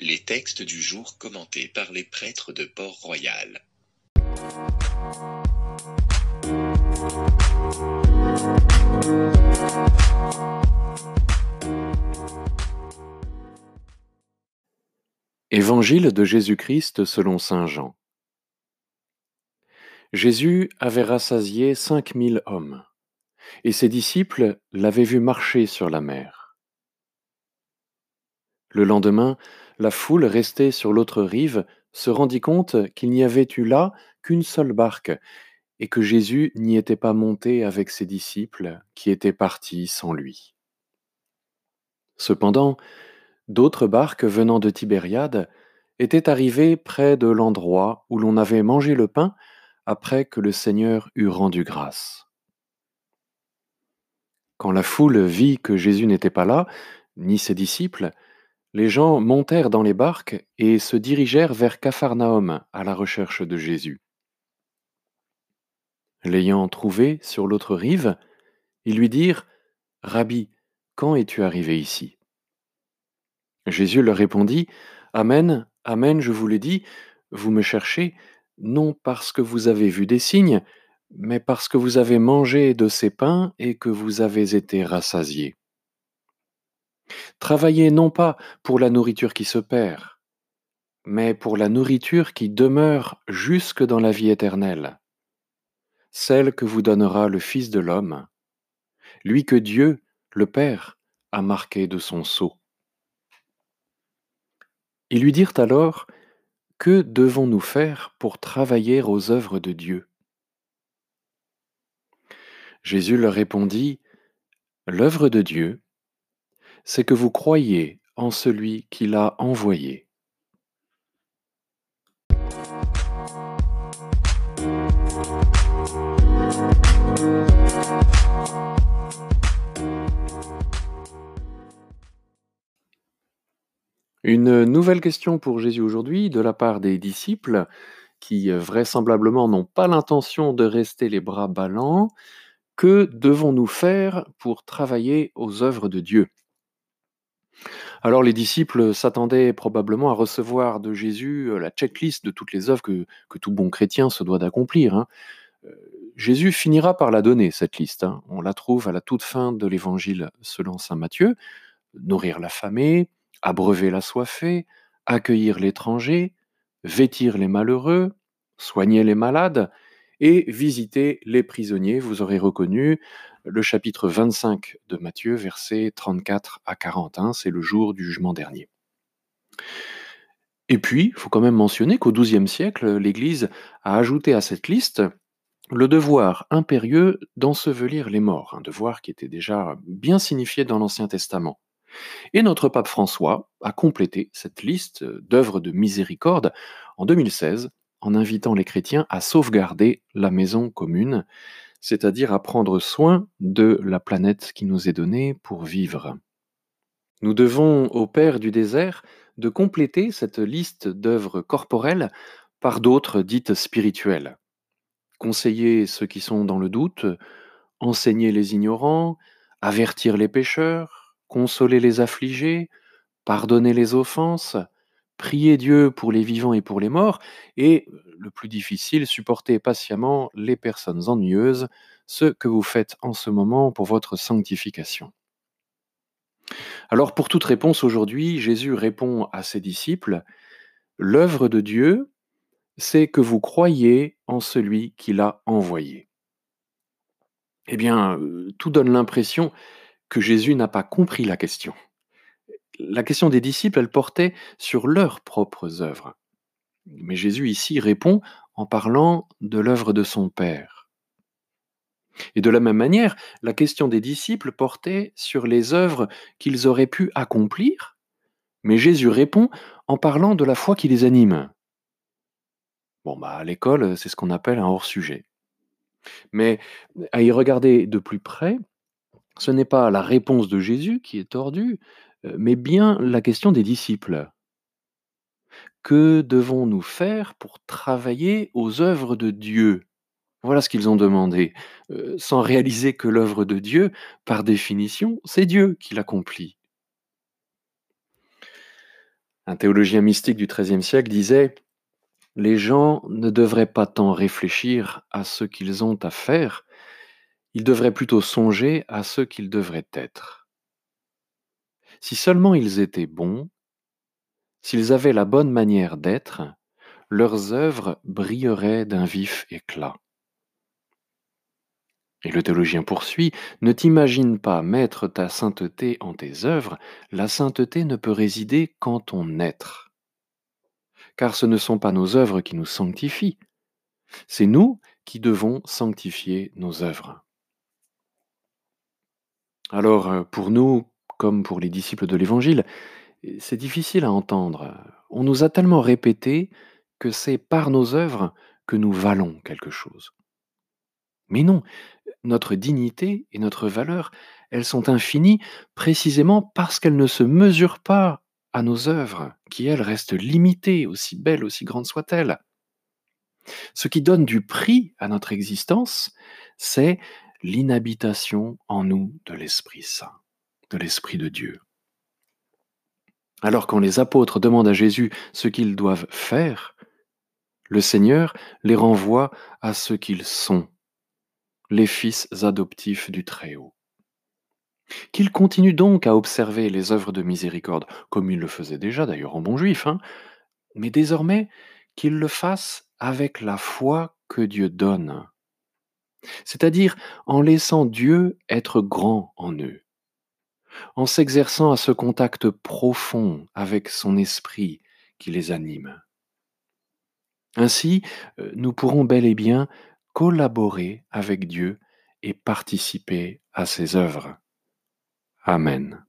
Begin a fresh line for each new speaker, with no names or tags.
Les textes du jour commentés par les prêtres de Port-Royal.
Évangile de Jésus-Christ selon Saint Jean. Jésus avait rassasié cinq mille hommes, et ses disciples l'avaient vu marcher sur la mer. Le lendemain, la foule restée sur l'autre rive se rendit compte qu'il n'y avait eu là qu'une seule barque, et que Jésus n'y était pas monté avec ses disciples qui étaient partis sans lui. Cependant, d'autres barques venant de Tibériade étaient arrivées près de l'endroit où l'on avait mangé le pain après que le Seigneur eut rendu grâce. Quand la foule vit que Jésus n'était pas là, ni ses disciples, les gens montèrent dans les barques et se dirigèrent vers Capharnaüm à la recherche de Jésus. L'ayant trouvé sur l'autre rive, ils lui dirent Rabbi, quand es-tu arrivé ici? Jésus leur répondit Amen, Amen, je vous le dis, vous me cherchez, non parce que vous avez vu des signes, mais parce que vous avez mangé de ces pains et que vous avez été rassasiés. Travaillez non pas pour la nourriture qui se perd, mais pour la nourriture qui demeure jusque dans la vie éternelle, celle que vous donnera le Fils de l'homme, lui que Dieu, le Père, a marqué de son sceau. Ils lui dirent alors, Que devons-nous faire pour travailler aux œuvres de Dieu? Jésus leur répondit, L'œuvre de Dieu, c'est que vous croyez en celui qui l'a envoyé. Une nouvelle question pour Jésus aujourd'hui de la part des disciples qui euh, vraisemblablement n'ont pas l'intention de rester les bras ballants. Que devons-nous faire pour travailler aux œuvres de Dieu? Alors les disciples s'attendaient probablement à recevoir de Jésus euh, la checklist de toutes les œuvres que, tout bon chrétien se doit d'accomplir. Hein. Euh, Jésus finira par la donner, cette liste. Hein. On la trouve à la toute fin de l'évangile selon Saint Matthieu. Nourrir l'affamé, abreuver la soifée, accueillir l'étranger, vêtir les malheureux, soigner les malades et visiter les prisonniers. Vous aurez reconnu le chapitre 25 de Matthieu, versets 34 à 41, c'est le jour du jugement dernier. Et puis, il faut quand même mentionner qu'au XIIe siècle, l'Église a ajouté à cette liste le devoir impérieux d'ensevelir les morts, un devoir qui était déjà bien signifié dans l'Ancien Testament. Et notre pape François a complété cette liste d'œuvres de miséricorde en 2016 en invitant les chrétiens à sauvegarder la maison commune, c'est-à-dire à prendre soin de la planète qui nous est donnée pour vivre. Nous devons au Père du désert de compléter cette liste d'œuvres corporelles par d'autres dites spirituelles. Conseiller ceux qui sont dans le doute, enseigner les ignorants, avertir les pécheurs, consoler les affligés, pardonner les offenses, prier Dieu pour les vivants et pour les morts, et le plus difficile, supporter patiemment les personnes ennuyeuses, ce que vous faites en ce moment pour votre sanctification. Alors pour toute réponse aujourd'hui, Jésus répond à ses disciples, L'œuvre de Dieu, c'est que vous croyez en celui qui l'a envoyé. Eh bien, euh, tout donne l'impression que Jésus n'a pas compris la question. La question des disciples, elle portait sur leurs propres œuvres. Mais Jésus ici répond en parlant de l'œuvre de son Père. Et de la même manière, la question des disciples portait sur les œuvres qu'ils auraient pu accomplir, mais Jésus répond en parlant de la foi qui les anime. Bon, bah, à l'école, c'est ce qu'on appelle un hors-sujet. Mais à y regarder de plus près, ce n'est pas la réponse de Jésus qui est tordue, mais bien la question des disciples. Que devons-nous faire pour travailler aux œuvres de Dieu? Voilà ce qu'ils ont demandé, euh, sans réaliser que l'œuvre de Dieu, par définition, c'est Dieu qui l'accomplit. Un théologien mystique du XIIIe siècle disait Les gens ne devraient pas tant réfléchir à ce qu'ils ont à faire, ils devraient plutôt songer à ce qu'ils devraient être. Si seulement ils étaient bons, s'ils avaient la bonne manière d'être, leurs œuvres brilleraient d'un vif éclat. Et le théologien poursuit, ne t'imagine pas mettre ta sainteté en tes œuvres, la sainteté ne peut résider qu'en ton être. Car ce ne sont pas nos œuvres qui nous sanctifient, c'est nous qui devons sanctifier nos œuvres. Alors, euh, pour nous, comme pour les disciples de l'Évangile, c'est difficile à entendre. On nous a tellement répété que c'est par nos œuvres que nous valons quelque chose. Mais non, notre dignité et notre valeur, elles sont infinies précisément parce qu'elles ne se mesurent pas à nos œuvres, qui elles restent limitées, aussi belles, aussi grandes soient-elles. Ce qui donne du prix à notre existence, c'est l'inhabitation en nous de l'Esprit Saint, de l'Esprit de Dieu. Alors quand les apôtres demandent à Jésus ce qu'ils doivent faire, le Seigneur les renvoie à ce qu'ils sont, les fils adoptifs du Très-Haut. Qu'ils continuent donc à observer les œuvres de miséricorde, comme ils le faisaient déjà d'ailleurs en bon juif, hein, mais désormais qu'ils le fassent avec la foi que Dieu donne, c'est-à-dire en laissant Dieu être grand en eux, en s'exerçant à ce contact profond avec son esprit qui les anime. Ainsi, euh, nous pourrons bel et bien collaborer avec Dieu et participer à ses œuvres. Amen.